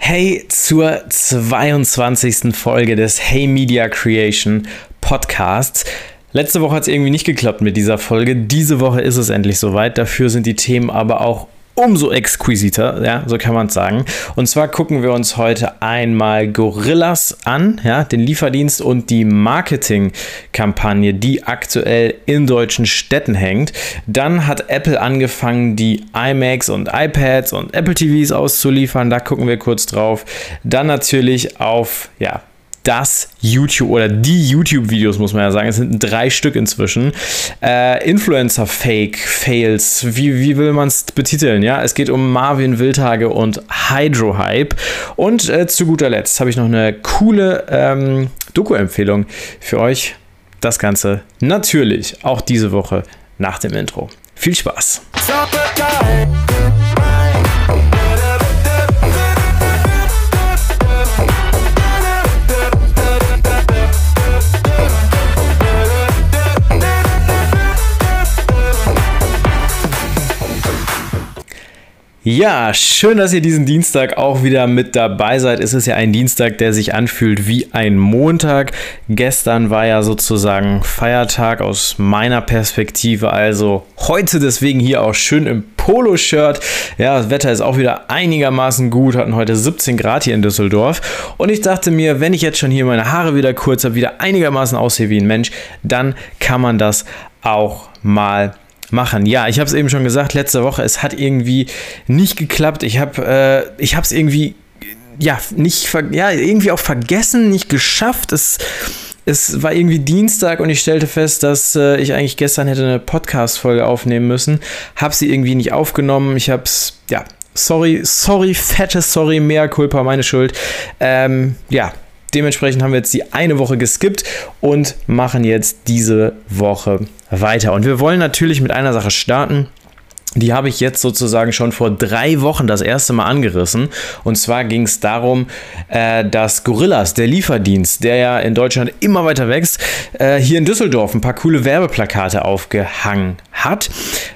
Hey zur 22. Folge des Hey Media Creation Podcasts. Letzte Woche hat es irgendwie nicht geklappt mit dieser Folge. Diese Woche ist es endlich soweit. Dafür sind die Themen aber auch umso exquisiter, ja, so kann man es sagen. Und zwar gucken wir uns heute einmal Gorillas an, ja, den Lieferdienst und die Marketingkampagne, die aktuell in deutschen Städten hängt. Dann hat Apple angefangen, die iMacs und iPads und Apple TVs auszuliefern. Da gucken wir kurz drauf. Dann natürlich auf, ja, das YouTube oder die YouTube-Videos, muss man ja sagen. Es sind drei Stück inzwischen. Äh, Influencer-Fake-Fails, wie, wie will man es betiteln? Ja, es geht um Marvin Wildhage und Hydro-Hype. Und äh, zu guter Letzt habe ich noch eine coole ähm, Doku-Empfehlung für euch. Das Ganze natürlich auch diese Woche nach dem Intro. Viel Spaß! Ja, schön, dass ihr diesen Dienstag auch wieder mit dabei seid. Es ist ja ein Dienstag, der sich anfühlt wie ein Montag. Gestern war ja sozusagen Feiertag aus meiner Perspektive, also heute deswegen hier auch schön im Poloshirt. Ja, das Wetter ist auch wieder einigermaßen gut, hatten heute 17 Grad hier in Düsseldorf. Und ich dachte mir, wenn ich jetzt schon hier meine Haare wieder kurz habe, wieder einigermaßen aussehe wie ein Mensch, dann kann man das auch mal machen. Ja, ich habe es eben schon gesagt, letzte Woche, es hat irgendwie nicht geklappt. Ich habe äh, es irgendwie ja, nicht ja, irgendwie auch vergessen, nicht geschafft. Es es war irgendwie Dienstag und ich stellte fest, dass äh, ich eigentlich gestern hätte eine Podcast Folge aufnehmen müssen. Habe sie irgendwie nicht aufgenommen. Ich habe es ja, sorry, sorry, fette sorry, mehr Culpa, meine Schuld. Ähm, ja, Dementsprechend haben wir jetzt die eine Woche geskippt und machen jetzt diese Woche weiter. Und wir wollen natürlich mit einer Sache starten. Die habe ich jetzt sozusagen schon vor drei Wochen das erste Mal angerissen. Und zwar ging es darum, äh, dass Gorillas, der Lieferdienst, der ja in Deutschland immer weiter wächst, äh, hier in Düsseldorf ein paar coole Werbeplakate aufgehangen hat.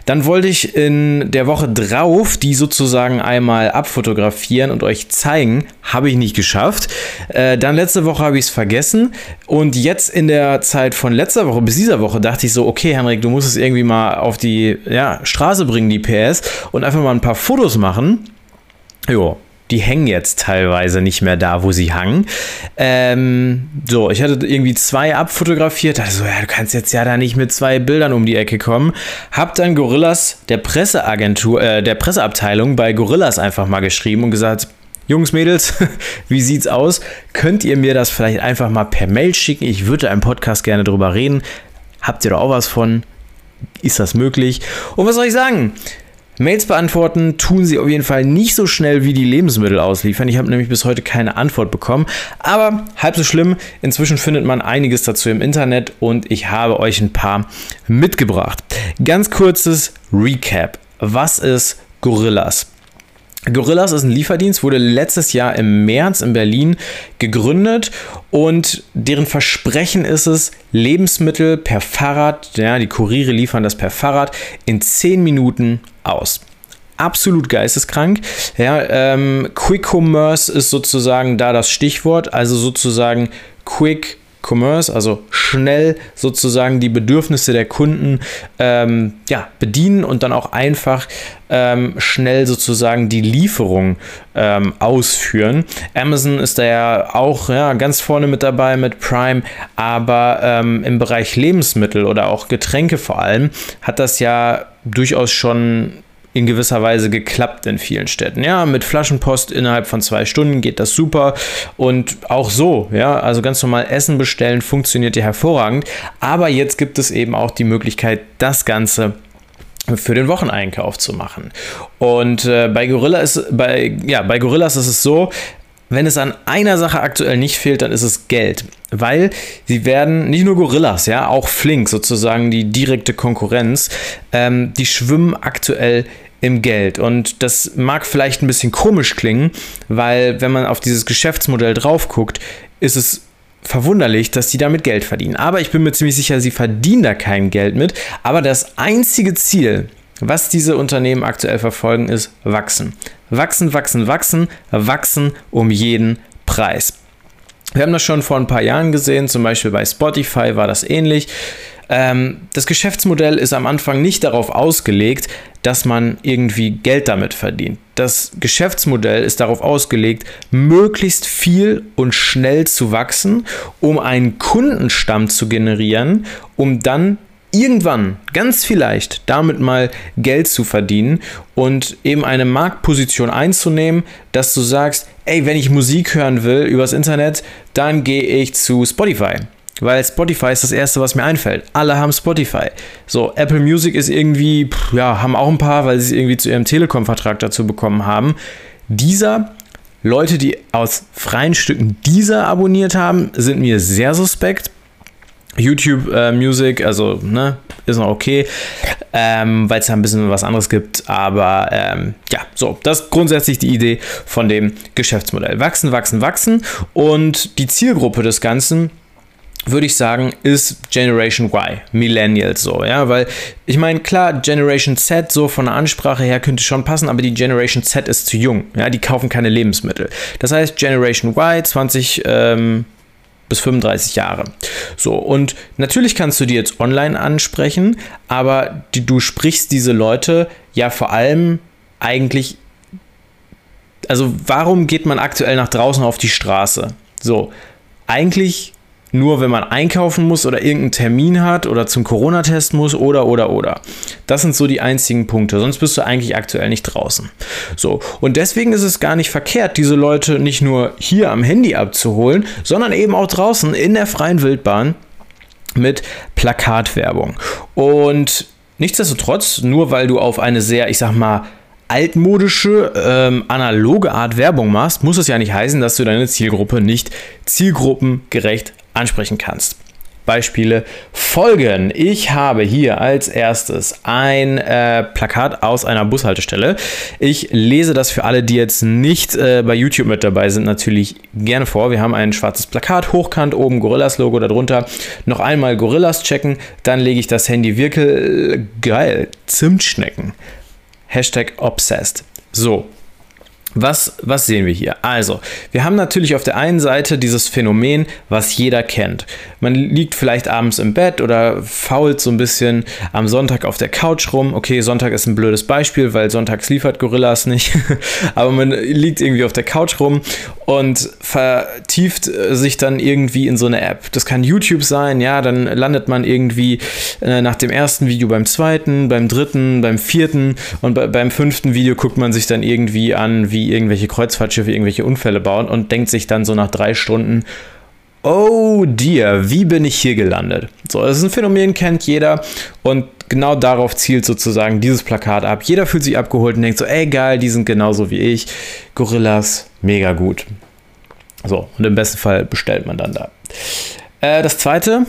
Dann wollte ich in der Woche drauf die sozusagen einmal abfotografieren und euch zeigen. Habe ich nicht geschafft. Äh, dann letzte Woche habe ich es vergessen. Und jetzt in der Zeit von letzter Woche bis dieser Woche dachte ich so, okay, Henrik, du musst es irgendwie mal auf die ja, Straße bringen, die PS, und einfach mal ein paar Fotos machen. Jo, die hängen jetzt teilweise nicht mehr da, wo sie hangen. Ähm, so, ich hatte irgendwie zwei abfotografiert. Also, ja, du kannst jetzt ja da nicht mit zwei Bildern um die Ecke kommen. Hab dann Gorillas, der Presseagentur, äh, der Presseabteilung bei Gorillas einfach mal geschrieben und gesagt, Jungs, Mädels, wie sieht's aus? Könnt ihr mir das vielleicht einfach mal per Mail schicken? Ich würde im Podcast gerne drüber reden. Habt ihr da auch was von? Ist das möglich? Und was soll ich sagen? Mails beantworten tun sie auf jeden Fall nicht so schnell wie die Lebensmittel ausliefern. Ich habe nämlich bis heute keine Antwort bekommen. Aber halb so schlimm. Inzwischen findet man einiges dazu im Internet und ich habe euch ein paar mitgebracht. Ganz kurzes Recap. Was ist Gorillas? Gorillas ist ein Lieferdienst, wurde letztes Jahr im März in Berlin gegründet und deren Versprechen ist es, Lebensmittel per Fahrrad, ja, die Kuriere liefern das per Fahrrad in 10 Minuten aus absolut geisteskrank. Ja, ähm, Quick Commerce ist sozusagen da das Stichwort, also sozusagen Quick Commerce, also schnell sozusagen die Bedürfnisse der Kunden ähm, ja, bedienen und dann auch einfach ähm, schnell sozusagen die Lieferung ähm, ausführen. Amazon ist da ja auch ja, ganz vorne mit dabei mit Prime, aber ähm, im Bereich Lebensmittel oder auch Getränke vor allem hat das ja durchaus schon in gewisser Weise geklappt in vielen Städten. Ja, mit Flaschenpost innerhalb von zwei Stunden geht das super und auch so, ja, also ganz normal Essen bestellen funktioniert ja hervorragend, aber jetzt gibt es eben auch die Möglichkeit, das Ganze für den Wocheneinkauf zu machen. Und äh, bei Gorilla ist bei ja, bei Gorillas ist es so, wenn es an einer Sache aktuell nicht fehlt, dann ist es Geld. Weil sie werden, nicht nur Gorillas, ja, auch Flink, sozusagen die direkte Konkurrenz, ähm, die schwimmen aktuell im Geld. Und das mag vielleicht ein bisschen komisch klingen, weil wenn man auf dieses Geschäftsmodell drauf guckt, ist es verwunderlich, dass die damit Geld verdienen. Aber ich bin mir ziemlich sicher, sie verdienen da kein Geld mit. Aber das einzige Ziel, Was diese Unternehmen aktuell verfolgen, ist wachsen. Wachsen, wachsen, wachsen, wachsen um jeden Preis. Wir haben das schon vor ein paar Jahren gesehen, zum Beispiel bei Spotify war das ähnlich. Ähm, das Geschäftsmodell ist am Anfang nicht darauf ausgelegt, dass man irgendwie Geld damit verdient. Das Geschäftsmodell ist darauf ausgelegt, möglichst viel und schnell zu wachsen, um einen Kundenstamm zu generieren, um dann irgendwann, ganz vielleicht, damit mal Geld zu verdienen und eben eine Marktposition einzunehmen, dass du sagst, ey, wenn ich Musik hören will übers Internet, dann gehe ich zu Spotify. Weil Spotify ist das erste, was mir einfällt. Alle haben Spotify. So, Apple Music ist irgendwie, ja, haben auch ein paar, weil sie es irgendwie zu ihrem Telekom-Vertrag dazu bekommen haben. Dieser Leute, die aus freien Stücken dieser abonniert haben, sind mir sehr suspekt. YouTube äh, Music, also ne, ist noch okay, ähm, weil es da ein bisschen was anderes gibt. Aber ähm, ja, so, das ist grundsätzlich die Idee von dem Geschäftsmodell. Wachsen, wachsen, wachsen. Und die Zielgruppe des Ganzen würde ich sagen, ist Generation Y, Millennials so, ja, weil ich meine, klar, Generation Z so von der Ansprache her könnte schon passen, aber die Generation Z ist zu jung, ja, die kaufen keine Lebensmittel. Das heißt, Generation Y, 20 ähm, bis 35 Jahre. So, und natürlich kannst du die jetzt online ansprechen, aber die, du sprichst diese Leute ja vor allem eigentlich, also warum geht man aktuell nach draußen auf die Straße? So, eigentlich nur wenn man einkaufen muss oder irgendeinen Termin hat oder zum Corona-Test muss oder oder oder. Das sind so die einzigen Punkte. Sonst bist du eigentlich aktuell nicht draußen. So, und deswegen ist es gar nicht verkehrt, diese Leute nicht nur hier am Handy abzuholen, sondern eben auch draußen in der freien Wildbahn mit Plakatwerbung. Und nichtsdestotrotz, nur weil du auf eine sehr, ich sag mal, altmodische, ähm, analoge Art Werbung machst, muss es ja nicht heißen, dass du deine Zielgruppe nicht zielgruppengerecht ansprechen kannst. Beispiele folgen. Ich habe hier als erstes ein äh, Plakat aus einer Bushaltestelle. Ich lese das für alle, die jetzt nicht äh, bei YouTube mit dabei sind, natürlich gerne vor. Wir haben ein schwarzes Plakat, hochkant, oben Gorillas-Logo darunter. Noch einmal Gorillas checken, dann lege ich das Handy wirklich geil. Zimtschnecken. Hashtag obsessed. So, was, was sehen wir hier? Also, wir haben natürlich auf der einen Seite dieses Phänomen, was jeder kennt. Man liegt vielleicht abends im Bett oder fault so ein bisschen am Sonntag auf der Couch rum. Okay, Sonntag ist ein blödes Beispiel, weil sonntags liefert Gorillas nicht. Aber man liegt irgendwie auf der Couch rum und vertieft sich dann irgendwie in so eine App. Das kann YouTube sein, ja, dann landet man irgendwie äh, nach dem ersten Video beim zweiten, beim dritten, beim vierten und beim fünften Video guckt man sich dann irgendwie an, wie die irgendwelche Kreuzfahrtschiffe irgendwelche Unfälle bauen und denkt sich dann so nach drei Stunden, oh dear, wie bin ich hier gelandet? So, das ist ein Phänomen, kennt jeder und genau darauf zielt sozusagen dieses Plakat ab. Jeder fühlt sich abgeholt und denkt so, ey geil, die sind genauso wie ich. Gorillas, mega gut. So, und im besten Fall bestellt man dann da. Äh, das zweite,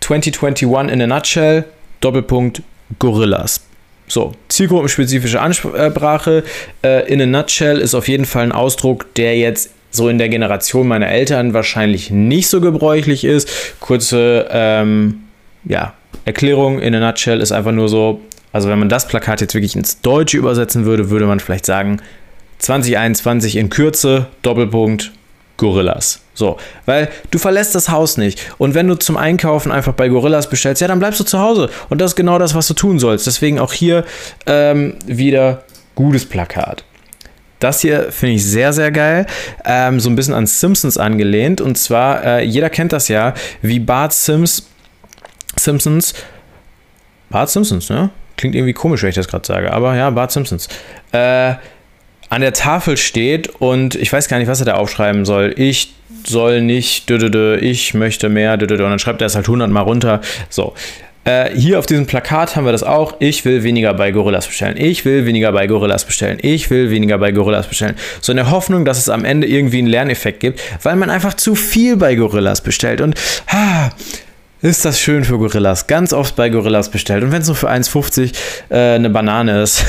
2021 in a nutshell, Doppelpunkt Gorillas. So, zielgruppenspezifische Ansprache äh, in a nutshell ist auf jeden Fall ein Ausdruck, der jetzt so in der Generation meiner Eltern wahrscheinlich nicht so gebräuchlich ist. Kurze ähm, ja, Erklärung in a nutshell ist einfach nur so, also wenn man das Plakat jetzt wirklich ins Deutsche übersetzen würde, würde man vielleicht sagen 2021 in Kürze, Doppelpunkt, Gorillas. So, weil du verlässt das Haus nicht. Und wenn du zum Einkaufen einfach bei Gorillas bestellst, ja, dann bleibst du zu Hause. Und das ist genau das, was du tun sollst. Deswegen auch hier ähm, wieder gutes Plakat. Das hier finde ich sehr, sehr geil. Ähm, so ein bisschen an Simpsons angelehnt. Und zwar, äh, jeder kennt das ja, wie Bart Sims, Simpsons, Bart Simpsons, ne? Klingt irgendwie komisch, wenn ich das gerade sage, aber ja, Bart Simpsons. Äh, an der Tafel steht und ich weiß gar nicht, was er da aufschreiben soll. Ich soll nicht, ich möchte mehr, und dann schreibt er es halt 100 Mal runter. So. Äh, hier auf diesem Plakat haben wir das auch. Ich will weniger bei Gorillas bestellen. Ich will weniger bei Gorillas bestellen. Ich will weniger bei Gorillas bestellen. So in der Hoffnung, dass es am Ende irgendwie einen Lerneffekt gibt, weil man einfach zu viel bei Gorillas bestellt. Und ah, ist das schön für Gorillas. Ganz oft bei Gorillas bestellt. Und wenn es nur für 1,50 äh, eine Banane ist,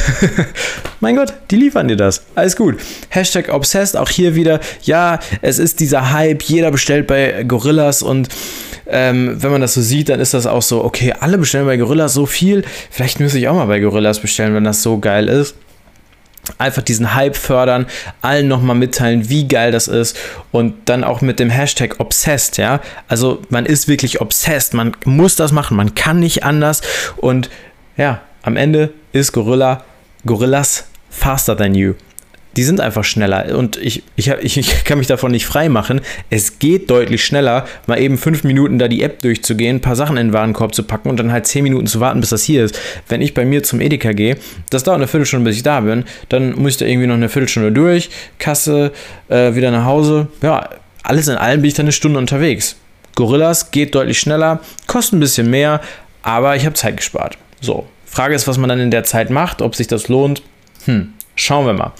mein Gott, die liefern dir das. Alles gut. Hashtag Obsessed, auch hier wieder. Ja, es ist dieser Hype. Jeder bestellt bei Gorillas und ähm, wenn man das so sieht, dann ist das auch so, okay, alle bestellen bei Gorillas so viel. Vielleicht müsste ich auch mal bei Gorillas bestellen, wenn das so geil ist einfach diesen Hype fördern, allen nochmal mitteilen, wie geil das ist und dann auch mit dem Hashtag obsessed, ja. Also man ist wirklich obsessed, man muss das machen, man kann nicht anders und ja, am Ende ist Gorilla, Gorillas faster than you die sind einfach schneller. Und ich, ich, ich kann mich davon nicht frei machen. Es geht deutlich schneller, mal eben fünf Minuten da die App durchzugehen, ein paar Sachen in den Warenkorb zu packen und dann halt zehn Minuten zu warten, bis das hier ist. Wenn ich bei mir zum Edeka gehe, das dauert eine Viertelstunde, bis ich da bin, dann muss ich da irgendwie noch eine Viertelstunde durch, Kasse, äh, wieder nach Hause. Ja, alles in allem bin ich dann eine Stunde unterwegs. Gorillas geht deutlich schneller, kostet ein bisschen mehr, aber ich habe Zeit gespart. So, Frage ist, was man dann in der Zeit macht, ob sich das lohnt. Hm, schauen wir mal.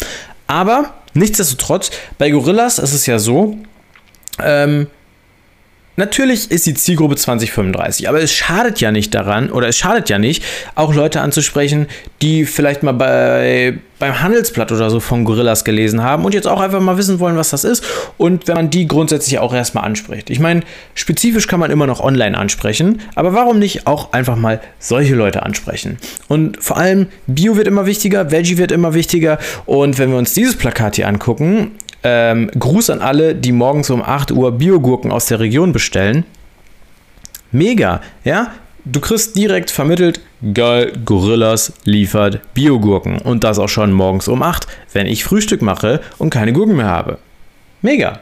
Aber nichtsdestotrotz, bei Gorillas ist es ja so, ähm, Natürlich ist die Zielgruppe 2035, aber es schadet ja nicht daran, oder es schadet ja nicht, auch Leute anzusprechen, die vielleicht mal bei, beim Handelsblatt oder so von Gorillas gelesen haben und jetzt auch einfach mal wissen wollen, was das ist. Und wenn man die grundsätzlich auch erstmal anspricht. Ich meine, spezifisch kann man immer noch online ansprechen, aber warum nicht auch einfach mal solche Leute ansprechen? Und vor allem, Bio wird immer wichtiger, Veggie wird immer wichtiger. Und wenn wir uns dieses Plakat hier angucken, ähm, Gruß an alle, die morgens um 8 Uhr Biogurken aus der Region bestellen. Mega, ja? Du kriegst direkt vermittelt, geil, Gorillas liefert Biogurken. Und das auch schon morgens um 8, wenn ich Frühstück mache und keine Gurken mehr habe. Mega.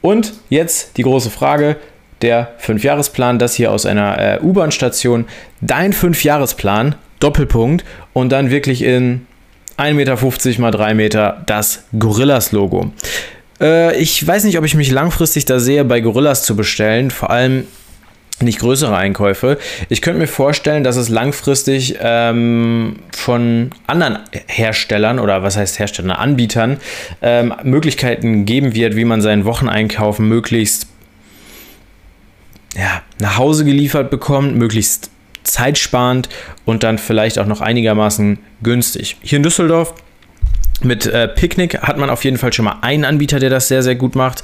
Und jetzt die große Frage, der Fünfjahresplan, das hier aus einer äh, U-Bahn-Station. Dein Fünfjahresplan, Doppelpunkt, und dann wirklich in 1,50 Meter mal 3 Meter das Gorillas-Logo. Äh, ich weiß nicht, ob ich mich langfristig da sehe, bei Gorillas zu bestellen. Vor allem nicht größere Einkäufe. Ich könnte mir vorstellen, dass es langfristig ähm, von anderen Herstellern oder was heißt Herstellern, Anbietern ähm, Möglichkeiten geben wird, wie man seinen Wocheneinkauf möglichst ja, nach Hause geliefert bekommt, möglichst zeitsparend und dann vielleicht auch noch einigermaßen günstig. Hier in Düsseldorf mit äh, Picknick hat man auf jeden Fall schon mal einen Anbieter, der das sehr, sehr gut macht.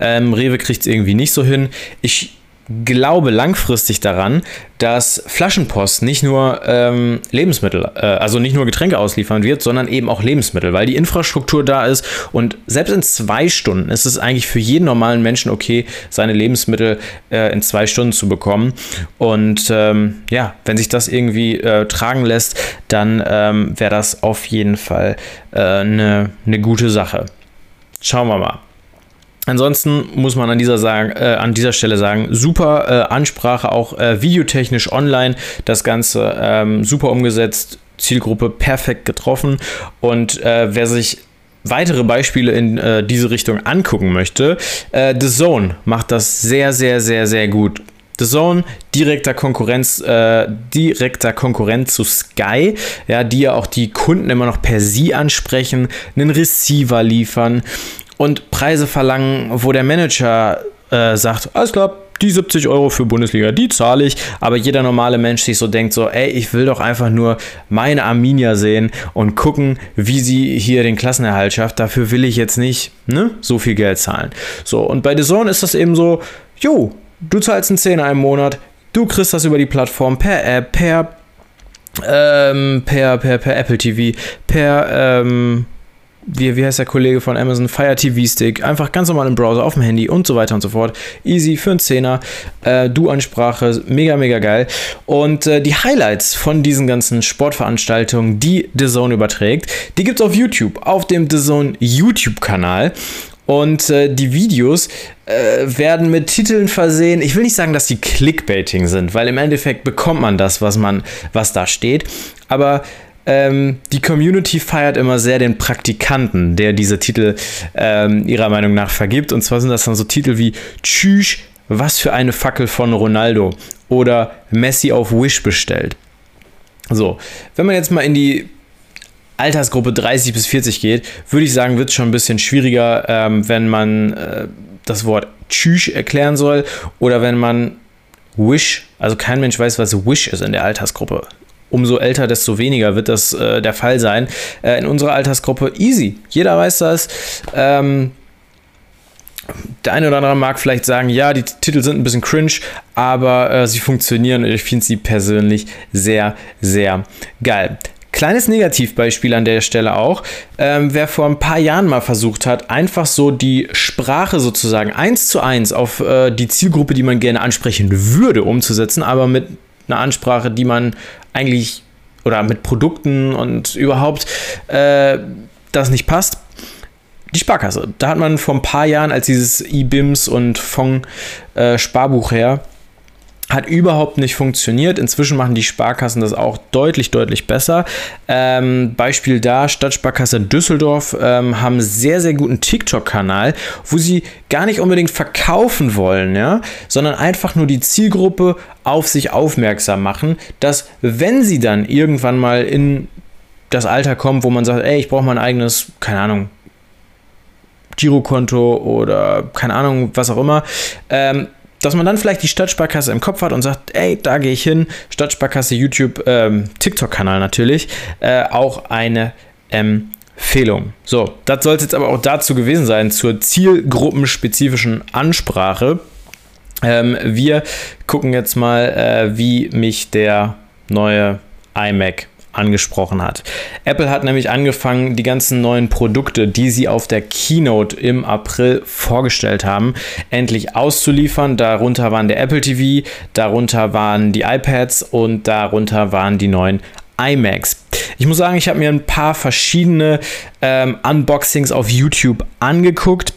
Ähm, Rewe kriegt es irgendwie nicht so hin. Ich glaube langfristig daran, dass Flaschenpost nicht nur ähm, Lebensmittel, äh, also nicht nur Getränke ausliefern wird, sondern eben auch Lebensmittel, weil die Infrastruktur da ist und selbst in zwei Stunden ist es eigentlich für jeden normalen Menschen okay, seine Lebensmittel äh, in zwei Stunden zu bekommen. Und ähm, ja, wenn sich das irgendwie äh, tragen lässt, dann ähm, wäre das auf jeden Fall eine äh, ne gute Sache. Schauen wir mal. Ansonsten muss man an dieser, sagen, äh, an dieser Stelle sagen, super äh, Ansprache, auch äh, videotechnisch online, das Ganze ähm, super umgesetzt, Zielgruppe perfekt getroffen und äh, wer sich weitere Beispiele in äh, diese Richtung angucken möchte, äh, The Zone macht das sehr, sehr, sehr, sehr gut. The Zone, direkter Konkurrenz, äh, direkter Konkurrent zu Sky, ja, die ja auch die Kunden immer noch per Sie ansprechen, einen Receiver liefern und Preise verlangen, wo der Manager äh, sagt, alles klar, die 70 Euro für Bundesliga, die zahle ich, aber jeder normale Mensch sich so denkt, so, ey, ich will doch einfach nur meine Arminia sehen und gucken, wie sie hier den Klassenerhalt schafft. Dafür will ich jetzt nicht ne, so viel Geld zahlen. So, und bei The Zone ist das eben so, jo, du zahlst einen Zehner im Monat, du kriegst das über die Plattform per App, per, ähm, per, per, per Apple TV, per, ähm, wie, wie heißt der Kollege von Amazon, Fire TV Stick, einfach ganz normal im Browser, auf dem Handy und so weiter und so fort. Easy für einen Zehner, äh, Du-Ansprache, mega, mega geil. Und äh, die Highlights von diesen ganzen Sportveranstaltungen, die The Zone überträgt, die gibt es auf YouTube, auf dem The Zone YouTube-Kanal. Und äh, die Videos äh, werden mit Titeln versehen. Ich will nicht sagen, dass die Clickbaiting sind, weil im Endeffekt bekommt man das, was man, was da steht. Aber ähm, die Community feiert immer sehr den Praktikanten, der diese Titel ähm, ihrer Meinung nach vergibt. Und zwar sind das dann so Titel wie Tschüss, was für eine Fackel von Ronaldo oder Messi auf Wish bestellt. So, wenn man jetzt mal in die Altersgruppe 30 bis 40 geht, würde ich sagen, wird es schon ein bisschen schwieriger, ähm, wenn man äh, das Wort Tschüss erklären soll oder wenn man Wish, also kein Mensch weiß, was Wish ist in der Altersgruppe. Umso älter, desto weniger wird das äh, der Fall sein. Äh, in unserer Altersgruppe easy. Jeder weiß das. Ähm, der eine oder andere mag vielleicht sagen, ja, die Titel sind ein bisschen cringe, aber äh, sie funktionieren und ich finde sie persönlich sehr, sehr geil. Kleines Negativbeispiel an der Stelle auch. Ähm, wer vor ein paar Jahren mal versucht hat, einfach so die Sprache sozusagen eins zu eins auf äh, die Zielgruppe, die man gerne ansprechen würde, umzusetzen, aber mit einer Ansprache, die man eigentlich oder mit Produkten und überhaupt äh, das nicht passt, die Sparkasse. Da hat man vor ein paar Jahren, als dieses E-BIMS und Fonds äh, Sparbuch her, hat überhaupt nicht funktioniert. Inzwischen machen die Sparkassen das auch deutlich, deutlich besser. Ähm, Beispiel da, Stadtsparkasse Düsseldorf ähm, haben sehr, sehr guten TikTok-Kanal, wo sie gar nicht unbedingt verkaufen wollen, ja, sondern einfach nur die Zielgruppe auf sich aufmerksam machen, dass wenn sie dann irgendwann mal in das Alter kommen, wo man sagt, ey, ich brauche mein eigenes, keine Ahnung, Girokonto oder keine Ahnung, was auch immer, ähm, dass man dann vielleicht die Stadtsparkasse im Kopf hat und sagt, ey, da gehe ich hin, Stadtsparkasse YouTube, ähm, TikTok-Kanal natürlich, äh, auch eine Empfehlung. So, das soll es jetzt aber auch dazu gewesen sein, zur zielgruppenspezifischen Ansprache. Ähm, wir gucken jetzt mal, äh, wie mich der neue iMac angesprochen hat. Apple hat nämlich angefangen, die ganzen neuen Produkte, die sie auf der Keynote im April vorgestellt haben, endlich auszuliefern. Darunter waren der Apple TV, darunter waren die iPads und darunter waren die neuen iMacs. Ich muss sagen, ich habe mir ein paar verschiedene ähm, Unboxings auf YouTube angeguckt.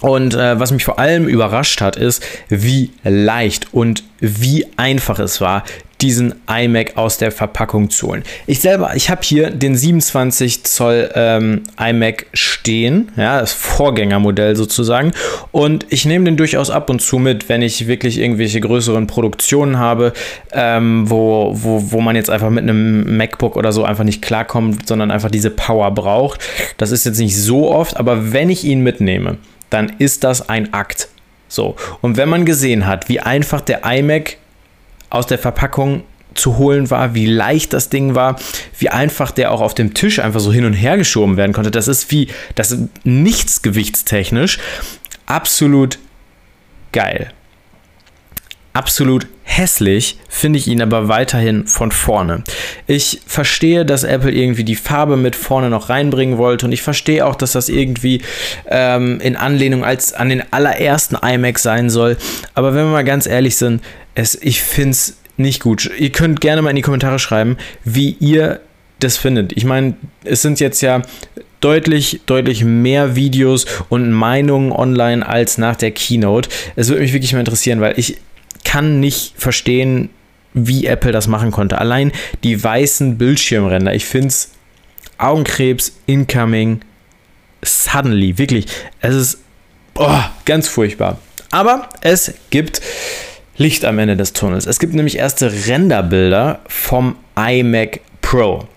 Und äh, was mich vor allem überrascht hat, ist, wie leicht und wie einfach es war, diesen iMac aus der Verpackung zu holen. Ich selber, ich habe hier den 27 Zoll ähm, iMac stehen, ja, das Vorgängermodell sozusagen. Und ich nehme den durchaus ab und zu mit, wenn ich wirklich irgendwelche größeren Produktionen habe, ähm, wo, wo, wo man jetzt einfach mit einem MacBook oder so einfach nicht klarkommt, sondern einfach diese Power braucht. Das ist jetzt nicht so oft, aber wenn ich ihn mitnehme, dann ist das ein Akt. So, und wenn man gesehen hat, wie einfach der iMac aus der Verpackung zu holen war, wie leicht das Ding war, wie einfach der auch auf dem Tisch einfach so hin und her geschoben werden konnte. Das ist wie, das ist nichts gewichtstechnisch. Absolut geil. Absolut hässlich finde ich ihn aber weiterhin von vorne. Ich verstehe, dass Apple irgendwie die Farbe mit vorne noch reinbringen wollte und ich verstehe auch, dass das irgendwie ähm, in Anlehnung als an den allerersten iMac sein soll. Aber wenn wir mal ganz ehrlich sind, es, ich finde es nicht gut. Ihr könnt gerne mal in die Kommentare schreiben, wie ihr das findet. Ich meine, es sind jetzt ja deutlich, deutlich mehr Videos und Meinungen online als nach der Keynote. Es würde mich wirklich mal interessieren, weil ich kann nicht verstehen, wie Apple das machen konnte. Allein die weißen Bildschirmränder. Ich finde es Augenkrebs, incoming, suddenly. Wirklich, es ist oh, ganz furchtbar. Aber es gibt Licht am Ende des Tunnels. Es gibt nämlich erste Renderbilder vom iMac Pro.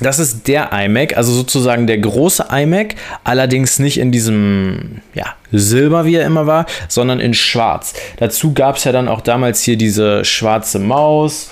Das ist der iMac, also sozusagen der große iMac, allerdings nicht in diesem ja, Silber, wie er immer war, sondern in Schwarz. Dazu gab es ja dann auch damals hier diese schwarze Maus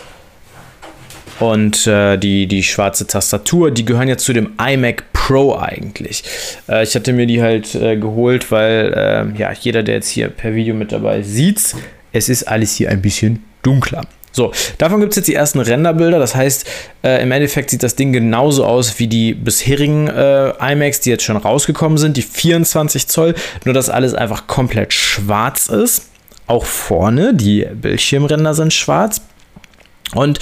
und äh, die, die schwarze Tastatur. Die gehören ja zu dem iMac Pro eigentlich. Äh, ich hatte mir die halt äh, geholt, weil äh, ja, jeder, der jetzt hier per Video mit dabei sieht, es ist alles hier ein bisschen dunkler. So, davon gibt es jetzt die ersten Renderbilder. Das heißt, äh, im Endeffekt sieht das Ding genauso aus wie die bisherigen äh, iMacs, die jetzt schon rausgekommen sind, die 24 Zoll. Nur, dass alles einfach komplett schwarz ist. Auch vorne, die Bildschirmränder sind schwarz. Und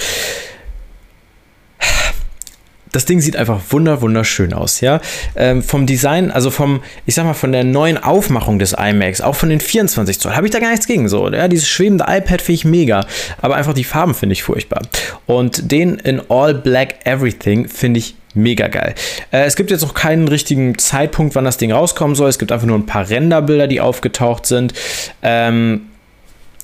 das Ding sieht einfach wunder wunderschön aus, ja. Ähm, vom Design, also vom, ich sag mal, von der neuen Aufmachung des iMacs, auch von den 24 Zoll, habe ich da gar nichts gegen. So, ja, dieses schwebende iPad finde ich mega, aber einfach die Farben finde ich furchtbar. Und den in All Black Everything finde ich mega geil. Äh, es gibt jetzt noch keinen richtigen Zeitpunkt, wann das Ding rauskommen soll. Es gibt einfach nur ein paar Renderbilder, die aufgetaucht sind. Ähm,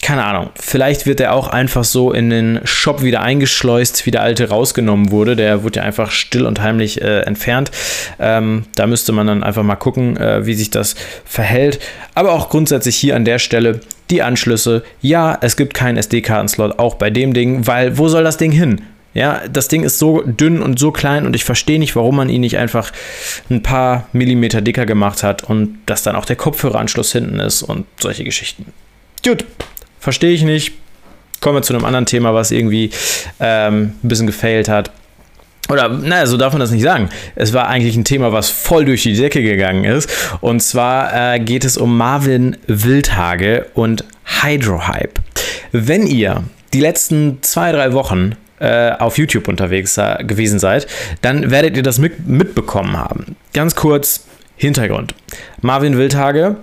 keine Ahnung, vielleicht wird er auch einfach so in den Shop wieder eingeschleust, wie der alte rausgenommen wurde. Der wurde ja einfach still und heimlich äh, entfernt. Ähm, da müsste man dann einfach mal gucken, äh, wie sich das verhält. Aber auch grundsätzlich hier an der Stelle die Anschlüsse. Ja, es gibt keinen SD-Kartenslot, auch bei dem Ding, weil wo soll das Ding hin? Ja, das Ding ist so dünn und so klein und ich verstehe nicht, warum man ihn nicht einfach ein paar Millimeter dicker gemacht hat und dass dann auch der Kopfhöreranschluss hinten ist und solche Geschichten. Gut, verstehe ich nicht. Kommen wir zu einem anderen Thema, was irgendwie ähm, ein bisschen gefailt hat. Oder, naja, so darf man das nicht sagen. Es war eigentlich ein Thema, was voll durch die Decke gegangen ist. Und zwar äh, geht es um Marvin Wildhage und Hydrohype. Wenn ihr die letzten zwei, drei Wochen äh, auf YouTube unterwegs gewesen seid, dann werdet ihr das mit, mitbekommen haben. Ganz kurz Hintergrund. Marvin Wildhage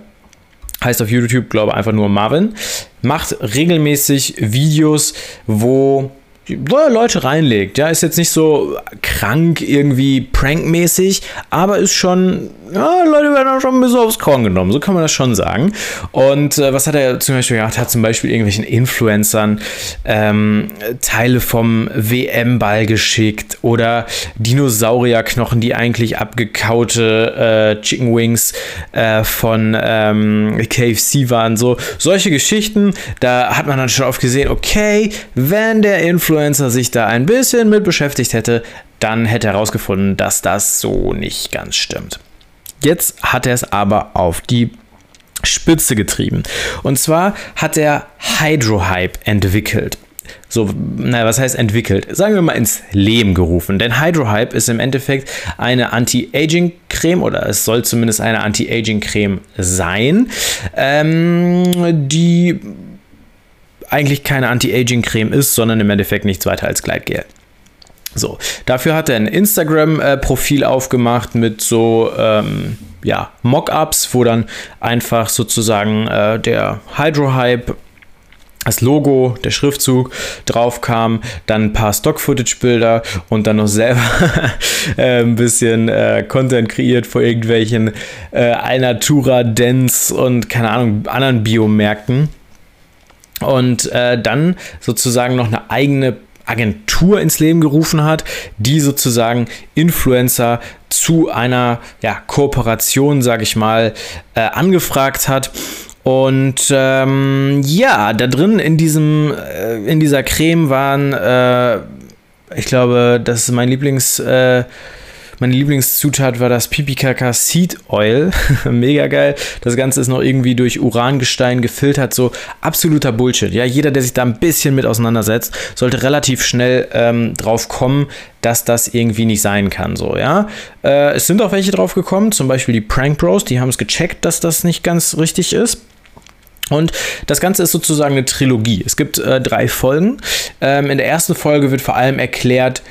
heißt auf YouTube, glaube ich, einfach nur Marvin, macht regelmäßig Videos, wo Leute reinlegt. Ja, ist jetzt nicht so krank irgendwie prankmäßig, aber ist schon, ja, Leute werden auch schon ein bisschen aufs Korn genommen, so kann man das schon sagen. Und äh, was hat er zum Beispiel gemacht? Hat zum Beispiel irgendwelchen Influencern ähm, Teile vom WM-Ball geschickt oder Dinosaurierknochen, die eigentlich abgekaute äh, Chicken Wings äh, von ähm, KFC waren. So, solche Geschichten, da hat man dann schon oft gesehen, okay, wenn der Influencer Influencer sich da ein bisschen mit beschäftigt hätte, dann hätte er herausgefunden, dass das so nicht ganz stimmt. Jetzt hat er es aber auf die Spitze getrieben. Und zwar hat er Hydrohype entwickelt. So, naja, was heißt entwickelt? Sagen wir mal ins Leben gerufen. Denn Hydrohype ist im Endeffekt eine Anti-Aging-Creme oder es soll zumindest eine Anti-Aging-Creme sein, ähm, die eigentlich keine Anti-Aging-Creme ist, sondern im Endeffekt nichts weiter als Gleitgel. So, dafür hat er ein Instagram-Profil aufgemacht mit so ähm, ja, Mockups, wo dann einfach sozusagen äh, der Hydro-Hype das Logo, der Schriftzug drauf kam, dann ein paar Stock-Footage-Bilder und dann noch selber äh, ein bisschen äh, Content kreiert vor irgendwelchen äh, Alnatura, Dance und keine Ahnung, anderen Biomärkten und äh, dann sozusagen noch eine eigene Agentur ins Leben gerufen hat, die sozusagen Influencer zu einer ja, Kooperation, sage ich mal, äh, angefragt hat. Und ähm, ja, da drin in diesem, äh, in dieser Creme waren, äh, ich glaube, das ist mein Lieblings, äh, meine Lieblingszutat war das Pipikaka Seed Oil. Mega geil. Das Ganze ist noch irgendwie durch Urangestein gefiltert. So absoluter Bullshit. Ja, jeder, der sich da ein bisschen mit auseinandersetzt, sollte relativ schnell ähm, drauf kommen, dass das irgendwie nicht sein kann. So, ja. Äh, es sind auch welche drauf gekommen, zum Beispiel die Prank Bros, die haben es gecheckt, dass das nicht ganz richtig ist. Und das Ganze ist sozusagen eine Trilogie. Es gibt äh, drei Folgen. Ähm, in der ersten Folge wird vor allem erklärt,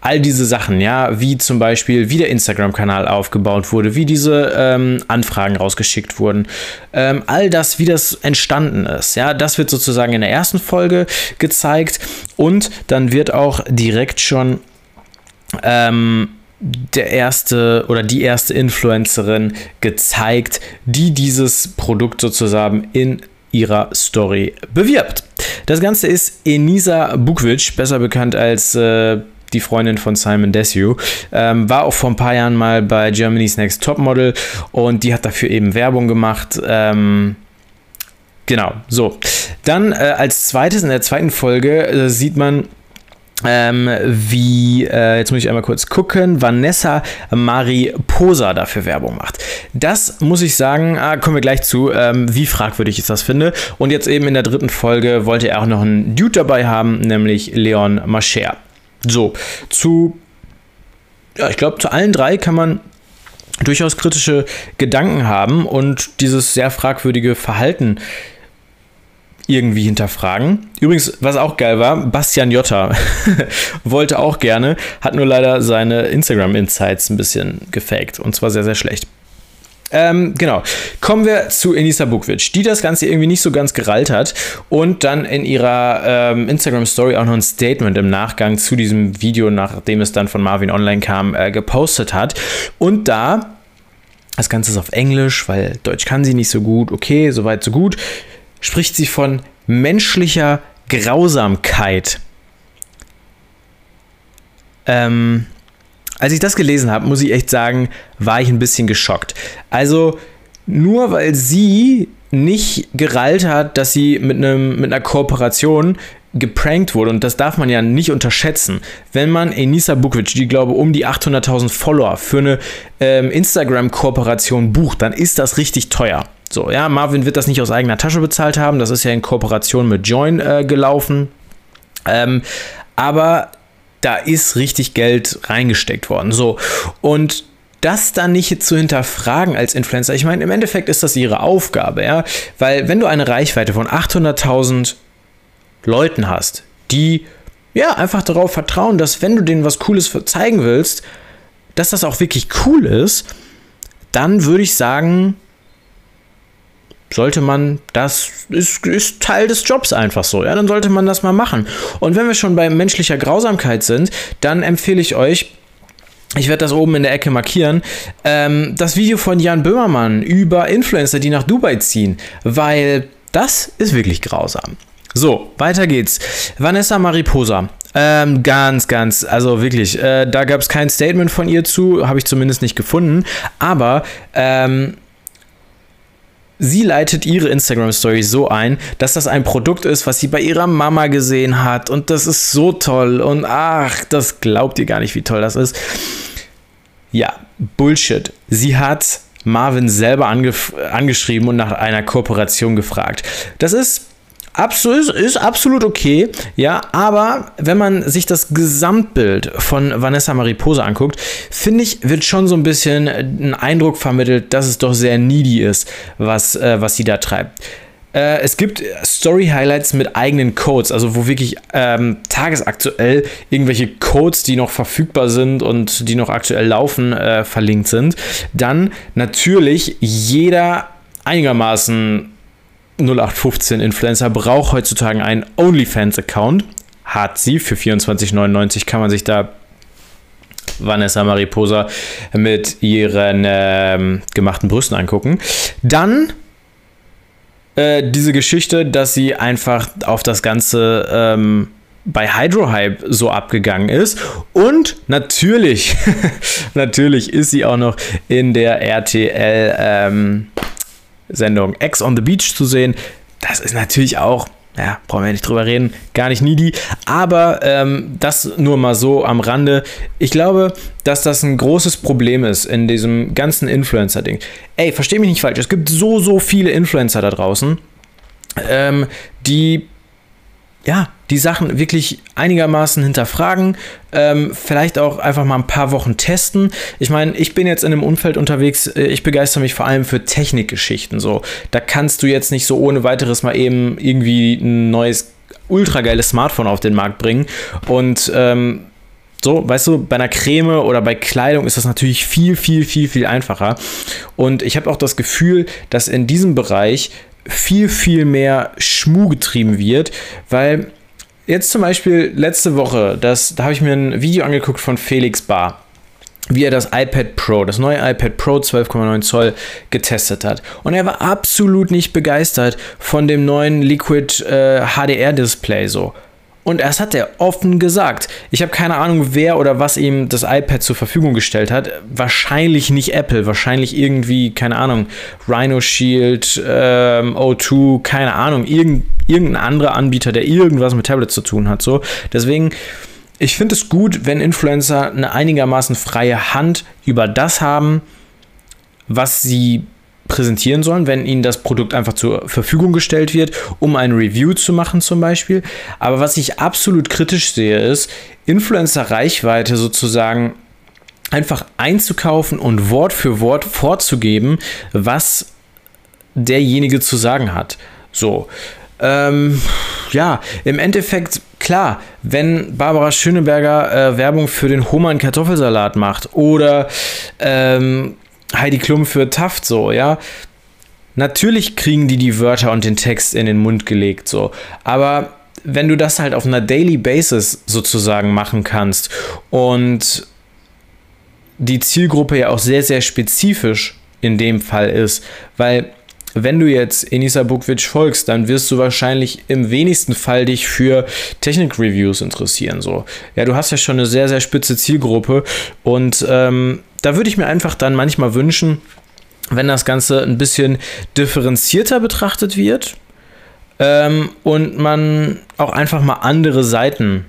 all diese Sachen, ja, wie zum Beispiel, wie der Instagram-Kanal aufgebaut wurde, wie diese ähm, Anfragen rausgeschickt wurden, ähm, all das, wie das entstanden ist, ja, das wird sozusagen in der ersten Folge gezeigt und dann wird auch direkt schon ähm, der erste oder die erste Influencerin gezeigt, die dieses Produkt sozusagen in ihrer Story bewirbt. Das Ganze ist Enisa Bukvic, besser bekannt als äh, die Freundin von Simon Desue, ähm, war auch vor ein paar Jahren mal bei Germany's Next Topmodel und die hat dafür eben Werbung gemacht. Ähm, genau, so. Dann äh, als zweites, in der zweiten Folge, äh, sieht man, ähm, wie, äh, jetzt muss ich einmal kurz gucken, Vanessa Mariposa dafür Werbung macht. Das muss ich sagen, ah, kommen wir gleich zu, ähm, wie fragwürdig ich das finde. Und jetzt eben in der dritten Folge wollte er auch noch einen Dude dabei haben, nämlich Leon Mascher. So, zu, ja, ich glaube, zu allen drei kann man durchaus kritische Gedanken haben und dieses sehr fragwürdige Verhalten irgendwie hinterfragen. Übrigens, was auch geil war, Bastian Jotta wollte auch gerne, hat nur leider seine Instagram-Insights ein bisschen gefaked und zwar sehr, sehr schlecht. Ähm, genau. Kommen wir zu Enisa Bukvic, die das Ganze irgendwie nicht so ganz gerallt hat und dann in ihrer ähm, Instagram-Story auch noch ein Statement im Nachgang zu diesem Video, nachdem es dann von Marvin online kam, äh, gepostet hat. Und da, das Ganze ist auf Englisch, weil Deutsch kann sie nicht so gut, okay, soweit so gut, spricht sie von menschlicher Grausamkeit. Ähm, als ich das gelesen habe, muss ich echt sagen, war ich ein bisschen geschockt. Also nur weil sie nicht gerallt hat, dass sie mit, einem, mit einer Kooperation geprankt wurde und das darf man ja nicht unterschätzen. Wenn man Enisa Bukvic, die glaube um die 800.000 Follower für eine ähm, Instagram-Kooperation bucht, dann ist das richtig teuer. So, ja, Marvin wird das nicht aus eigener Tasche bezahlt haben, das ist ja in Kooperation mit Join äh, gelaufen. Ähm, aber da ist richtig Geld reingesteckt worden. So, und das dann nicht zu hinterfragen als Influencer, ich meine, im Endeffekt ist das ihre Aufgabe, ja, weil wenn du eine Reichweite von 800.000 Leuten hast, die ja einfach darauf vertrauen, dass wenn du denen was Cooles zeigen willst, dass das auch wirklich cool ist, dann würde ich sagen, sollte man, das ist, ist, Teil des Jobs einfach so, ja, dann sollte man das mal machen. Und wenn wir schon bei menschlicher Grausamkeit sind, dann empfehle ich euch, ich werde das oben in der Ecke markieren, ähm, das Video von Jan Böhmermann über Influencer, die nach Dubai ziehen, weil das ist wirklich grausam. So, weiter geht's. Vanessa Mariposa. Ähm, ganz, ganz, also wirklich, äh, da gab es kein Statement von ihr zu, habe ich zumindest nicht gefunden. Aber ähm, sie leitet ihre Instagram-Story so ein, dass das ein Produkt ist, was sie bei ihrer Mama gesehen hat. Und das ist so toll. Und ach, das glaubt ihr gar nicht, wie toll das ist. Ja, Bullshit. Sie hat Marvin selber angeschrieben und nach einer Kooperation gefragt. Das ist Absolut, ist absolut okay, ja, aber wenn man sich das Gesamtbild von Vanessa Mariposa anguckt, finde ich, wird schon so ein bisschen ein Eindruck vermittelt, dass es doch sehr needy ist, was, äh, was sie da treibt. Äh, es gibt Story-Highlights mit eigenen Codes, also wo wirklich ähm, tagesaktuell irgendwelche Codes, die noch verfügbar sind und die noch aktuell laufen, äh, verlinkt sind. Dann natürlich jeder einigermaßen 0815 Influencer braucht heutzutage einen OnlyFans-Account. Hat sie. Für 24,99 kann man sich da Vanessa Mariposa mit ihren ähm, gemachten Brüsten angucken. Dann äh, diese Geschichte, dass sie einfach auf das Ganze ähm, bei Hydrohype so abgegangen ist. Und natürlich, natürlich ist sie auch noch in der RTL ähm, Sendung X on the Beach zu sehen. Das ist natürlich auch, ja, brauchen wir nicht drüber reden, gar nicht needy. Aber ähm, das nur mal so am Rande. Ich glaube, dass das ein großes Problem ist in diesem ganzen Influencer-Ding. Ey, versteh mich nicht falsch, es gibt so, so viele Influencer da draußen, ähm, die ja, die Sachen wirklich einigermaßen hinterfragen, ähm, vielleicht auch einfach mal ein paar Wochen testen. Ich meine, ich bin jetzt in einem Umfeld unterwegs, äh, ich begeister mich vor allem für Technikgeschichten. So, da kannst du jetzt nicht so ohne weiteres mal eben irgendwie ein neues ultra geiles Smartphone auf den Markt bringen und ähm, so, weißt du, bei einer Creme oder bei Kleidung ist das natürlich viel, viel, viel, viel einfacher. Und ich habe auch das Gefühl, dass in diesem Bereich viel, viel mehr Schmuh getrieben wird, weil jetzt zum Beispiel letzte Woche, das, da habe ich mir ein Video angeguckt von Felix Bar wie er das iPad Pro, das neue iPad Pro 12,9 Zoll getestet hat. Und er war absolut nicht begeistert von dem neuen Liquid äh, HDR Display so. Und das hat er offen gesagt. Ich habe keine Ahnung, wer oder was ihm das iPad zur Verfügung gestellt hat. Wahrscheinlich nicht Apple, wahrscheinlich irgendwie, keine Ahnung, Rhino Shield, ähm, O2, keine Ahnung, irgend, irgendein anderer Anbieter, der irgendwas mit Tablets zu tun hat. So. Deswegen, ich finde es gut, wenn Influencer eine einigermaßen freie Hand über das haben, was sie präsentieren sollen, wenn ihnen das Produkt einfach zur Verfügung gestellt wird, um ein Review zu machen zum Beispiel. Aber was ich absolut kritisch sehe, ist, Influencer-Reichweite sozusagen einfach einzukaufen und Wort für Wort vorzugeben, was derjenige zu sagen hat. So. Ähm, ja, im Endeffekt, klar, wenn Barbara Schöneberger äh, Werbung für den Homan Kartoffelsalat macht oder ähm, Heidi Klum für Taft so, ja. Natürlich kriegen die die Wörter und den Text in den Mund gelegt so, aber wenn du das halt auf einer Daily Basis sozusagen machen kannst und die Zielgruppe ja auch sehr, sehr spezifisch in dem Fall ist, weil wenn du jetzt Enisa Bukvic folgst, dann wirst du wahrscheinlich im wenigsten Fall dich für Technik-Reviews interessieren. So. Ja, du hast ja schon eine sehr, sehr spitze Zielgruppe und ähm, da würde ich mir einfach dann manchmal wünschen, wenn das Ganze ein bisschen differenzierter betrachtet wird ähm, und man auch einfach mal andere Seiten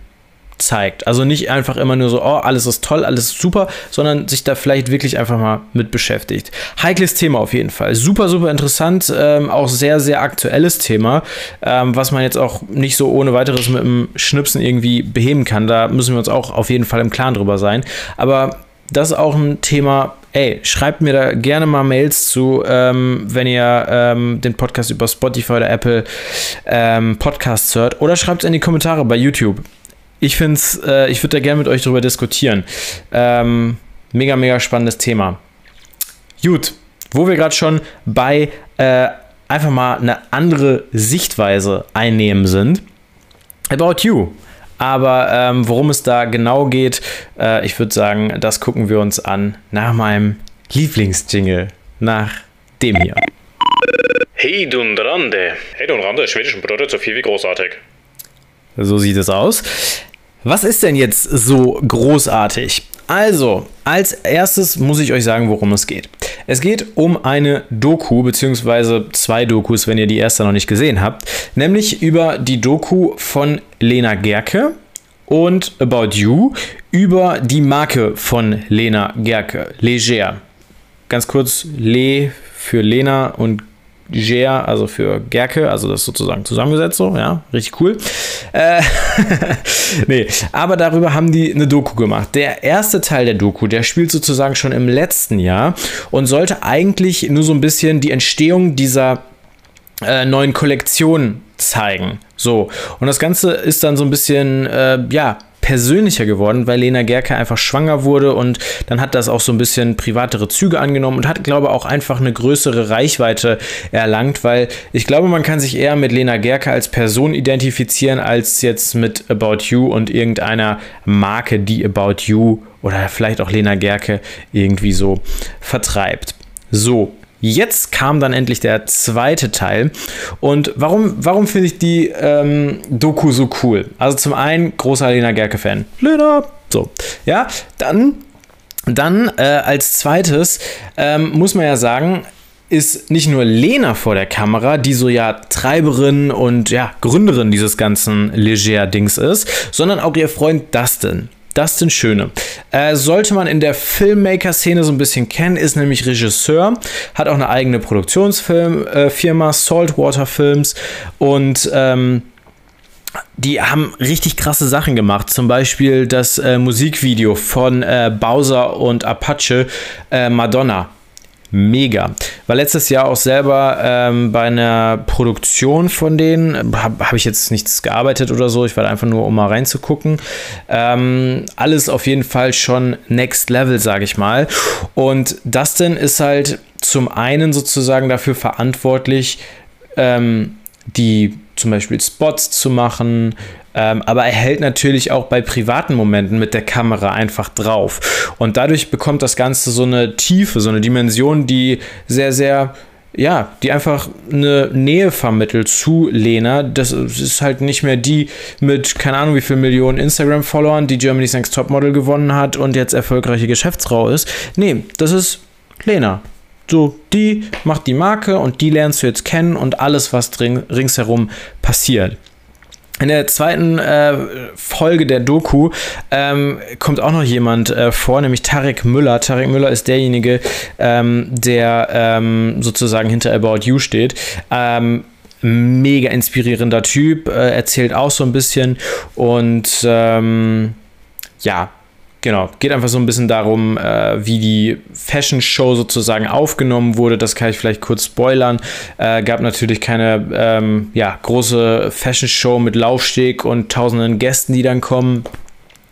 zeigt. Also nicht einfach immer nur so, oh, alles ist toll, alles ist super, sondern sich da vielleicht wirklich einfach mal mit beschäftigt. Heikles Thema auf jeden Fall. Super, super interessant, ähm, auch sehr, sehr aktuelles Thema, ähm, was man jetzt auch nicht so ohne weiteres mit dem Schnipsen irgendwie beheben kann. Da müssen wir uns auch auf jeden Fall im Klaren drüber sein. Aber das ist auch ein Thema, ey, schreibt mir da gerne mal Mails zu, ähm, wenn ihr ähm, den Podcast über Spotify oder Apple ähm, Podcasts hört. Oder schreibt es in die Kommentare bei YouTube. Ich finde äh, ich würde da gerne mit euch darüber diskutieren. Ähm, mega, mega spannendes Thema. Gut, wo wir gerade schon bei äh, einfach mal eine andere Sichtweise einnehmen sind. About You. Aber ähm, worum es da genau geht, äh, ich würde sagen, das gucken wir uns an nach meinem Lieblingsjingle, nach dem hier. Hey Dunrande. Hey Dunrande, schwedischen bedeutet so viel wie großartig. So sieht es aus. Was ist denn jetzt so großartig? Also, als erstes muss ich euch sagen, worum es geht. Es geht um eine Doku, beziehungsweise zwei Dokus, wenn ihr die erste noch nicht gesehen habt, nämlich über die Doku von Lena Gerke und About You über die Marke von Lena Gerke, Leger. Ganz kurz, Le für Lena und Ger, also für Gerke, also das sozusagen zusammengesetzt so, ja, richtig cool. Äh, nee, aber darüber haben die eine Doku gemacht. Der erste Teil der Doku, der spielt sozusagen schon im letzten Jahr und sollte eigentlich nur so ein bisschen die Entstehung dieser äh, neuen Kollektion zeigen. So, und das Ganze ist dann so ein bisschen, äh, ja, persönlicher geworden, weil Lena Gerke einfach schwanger wurde und dann hat das auch so ein bisschen privatere Züge angenommen und hat, glaube ich, auch einfach eine größere Reichweite erlangt, weil ich glaube, man kann sich eher mit Lena Gerke als Person identifizieren, als jetzt mit About You und irgendeiner Marke, die About You oder vielleicht auch Lena Gerke irgendwie so vertreibt. So, Jetzt kam dann endlich der zweite Teil. Und warum, warum finde ich die ähm, Doku so cool? Also zum einen, großer Lena Gerke-Fan. Lena! So, ja, dann, dann äh, als zweites ähm, muss man ja sagen, ist nicht nur Lena vor der Kamera, die so ja Treiberin und ja Gründerin dieses ganzen Leger-Dings ist, sondern auch ihr Freund Dustin. Dustin Schöne. Äh, sollte man in der Filmmaker-Szene so ein bisschen kennen, ist nämlich Regisseur, hat auch eine eigene Produktionsfirma, äh, Saltwater Films und ähm, die haben richtig krasse Sachen gemacht. Zum Beispiel das äh, Musikvideo von äh, Bowser und Apache äh, Madonna mega. War letztes Jahr auch selber ähm, bei einer Produktion von denen, habe hab ich jetzt nichts gearbeitet oder so, ich war einfach nur, um mal reinzugucken. Ähm, alles auf jeden Fall schon Next Level, sage ich mal. Und Dustin ist halt zum einen sozusagen dafür verantwortlich, ähm, die zum Beispiel Spots zu machen, ähm, aber er hält natürlich auch bei privaten Momenten mit der Kamera einfach drauf. Und dadurch bekommt das Ganze so eine Tiefe, so eine Dimension, die sehr, sehr ja, die einfach eine Nähe vermittelt zu Lena. Das ist halt nicht mehr die mit, keine Ahnung, wie viel Millionen Instagram-Followern, die Germany's Next Topmodel gewonnen hat und jetzt erfolgreiche Geschäftsfrau ist. Nee, das ist Lena. So, die macht die Marke und die lernst du jetzt kennen und alles, was ringsherum passiert. In der zweiten äh, Folge der Doku ähm, kommt auch noch jemand äh, vor, nämlich Tarek Müller. Tarek Müller ist derjenige, ähm, der ähm, sozusagen hinter About You steht. Ähm, mega inspirierender Typ, äh, erzählt auch so ein bisschen und ähm, ja, Genau, geht einfach so ein bisschen darum, äh, wie die Fashion Show sozusagen aufgenommen wurde. Das kann ich vielleicht kurz spoilern. Äh, gab natürlich keine ähm, ja, große Fashion Show mit Laufsteg und tausenden Gästen, die dann kommen.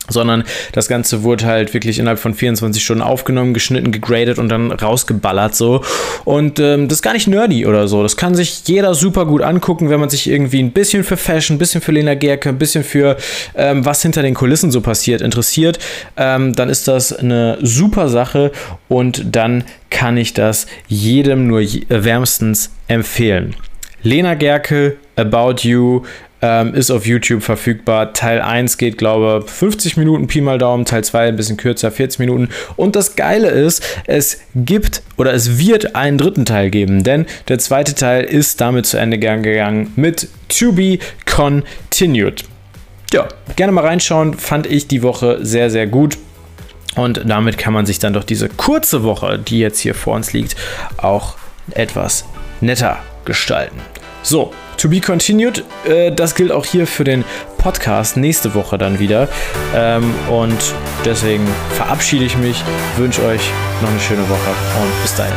Sondern das Ganze wurde halt wirklich innerhalb von 24 Stunden aufgenommen, geschnitten, gegradet und dann rausgeballert so. Und ähm, das ist gar nicht nerdy oder so. Das kann sich jeder super gut angucken, wenn man sich irgendwie ein bisschen für Fashion, ein bisschen für Lena Gerke, ein bisschen für ähm, was hinter den Kulissen so passiert interessiert. Ähm, dann ist das eine super Sache und dann kann ich das jedem nur wärmstens empfehlen. Lena Gerke, About You, ähm, ist auf YouTube verfügbar. Teil 1 geht, glaube ich, 50 Minuten Pi mal Daumen, Teil 2 ein bisschen kürzer, 40 Minuten. Und das Geile ist, es gibt oder es wird einen dritten Teil geben, denn der zweite Teil ist damit zu Ende gegangen mit To Be Continued. Ja, gerne mal reinschauen, fand ich die Woche sehr, sehr gut. Und damit kann man sich dann doch diese kurze Woche, die jetzt hier vor uns liegt, auch etwas netter gestalten. So, to be continued. Äh, das gilt auch hier für den Podcast nächste Woche dann wieder. Ähm, und deswegen verabschiede ich mich, wünsche euch noch eine schöne Woche und bis dahin.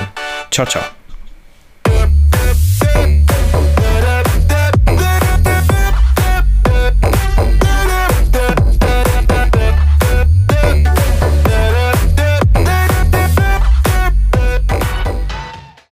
Ciao, ciao.